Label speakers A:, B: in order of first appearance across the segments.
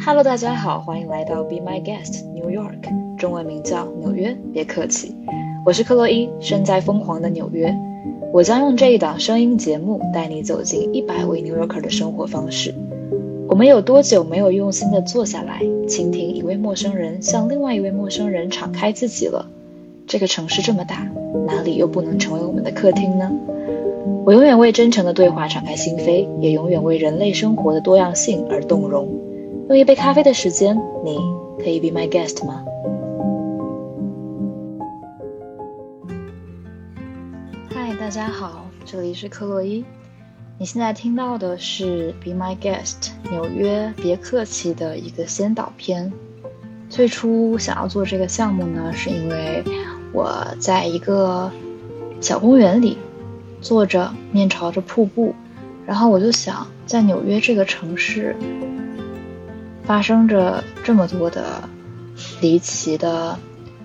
A: Hello，大家好，欢迎来到 Be My Guest New York，中文名叫纽约，别客气。我是克洛伊，身在疯狂的纽约。我将用这一档声音节目带你走进一百位 New Yorker 的生活方式。我们有多久没有用心的坐下来，倾听一位陌生人向另外一位陌生人敞开自己了？这个城市这么大，哪里又不能成为我们的客厅呢？我永远为真诚的对话敞开心扉，也永远为人类生活的多样性而动容。用一杯咖啡的时间，你可以 be my guest 吗？嗨，大家好，这里是克洛伊。你现在听到的是 be my guest 纽约别客气的一个先导片。最初想要做这个项目呢，是因为我在一个小公园里坐着，面朝着瀑布，然后我就想，在纽约这个城市。发生着这么多的离奇的、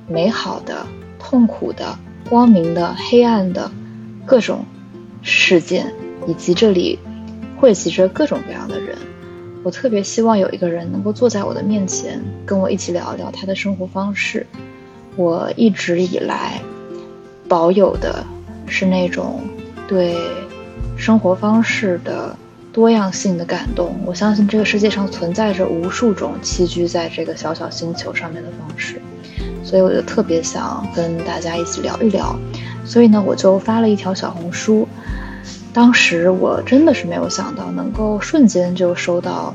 A: 美好的、痛苦的、光明的、黑暗的各种事件，以及这里汇集着各种各样的人。我特别希望有一个人能够坐在我的面前，跟我一起聊聊他的生活方式。我一直以来保有的是那种对生活方式的。多样性的感动，我相信这个世界上存在着无数种栖居在这个小小星球上面的方式，所以我就特别想跟大家一起聊一聊。所以呢，我就发了一条小红书。当时我真的是没有想到能够瞬间就收到，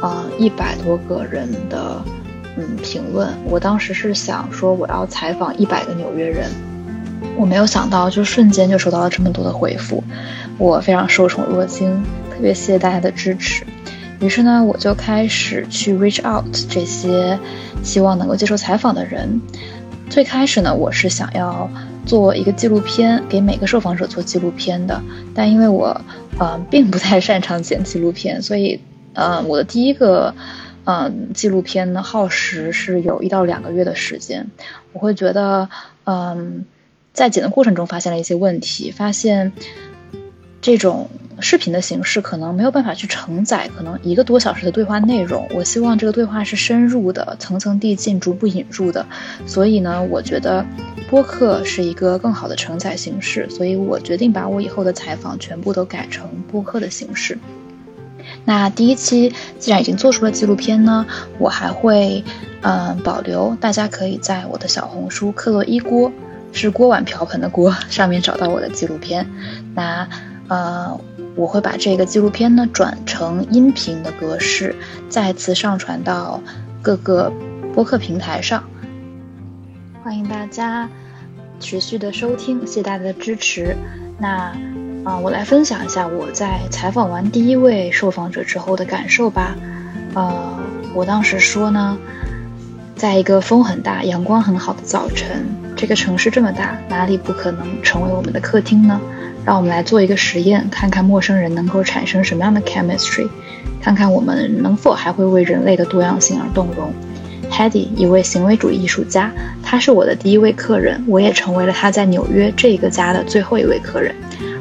A: 啊，一百多个人的嗯评论。我当时是想说我要采访一百个纽约人，我没有想到就瞬间就收到了这么多的回复，我非常受宠若惊。特别谢谢大家的支持，于是呢，我就开始去 reach out 这些希望能够接受采访的人。最开始呢，我是想要做一个纪录片，给每个受访者做纪录片的。但因为我，呃，并不太擅长剪纪录片，所以，呃，我的第一个，嗯，纪录片呢，耗时是有一到两个月的时间。我会觉得，嗯，在剪的过程中发现了一些问题，发现这种。视频的形式可能没有办法去承载可能一个多小时的对话内容。我希望这个对话是深入的、层层递进、逐步引入的。所以呢，我觉得播客是一个更好的承载形式。所以我决定把我以后的采访全部都改成播客的形式。那第一期既然已经做出了纪录片呢，我还会嗯保留，大家可以在我的小红书“克洛伊锅”是锅碗瓢盆的锅上面找到我的纪录片。那呃。我会把这个纪录片呢转成音频的格式，再次上传到各个播客平台上。欢迎大家持续的收听，谢谢大家的支持。那啊，我来分享一下我在采访完第一位受访者之后的感受吧。呃，我当时说呢，在一个风很大、阳光很好的早晨，这个城市这么大，哪里不可能成为我们的客厅呢？让我们来做一个实验，看看陌生人能够产生什么样的 chemistry，看看我们能否还会为人类的多样性而动容。Hedy，一位行为主义艺术家，他是我的第一位客人，我也成为了他在纽约这个家的最后一位客人。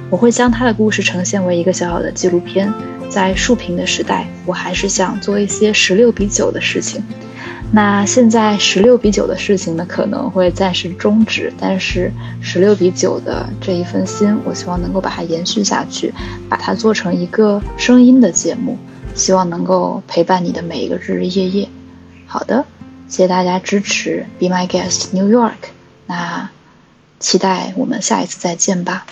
A: 我会将他的故事呈现为一个小小的纪录片。在竖屏的时代，我还是想做一些十六比九的事情。那现在十六比九的事情呢，可能会暂时终止，但是十六比九的这一份心，我希望能够把它延续下去，把它做成一个声音的节目，希望能够陪伴你的每一个日日夜夜。好的，谢谢大家支持，Be my guest New York。那期待我们下一次再见吧。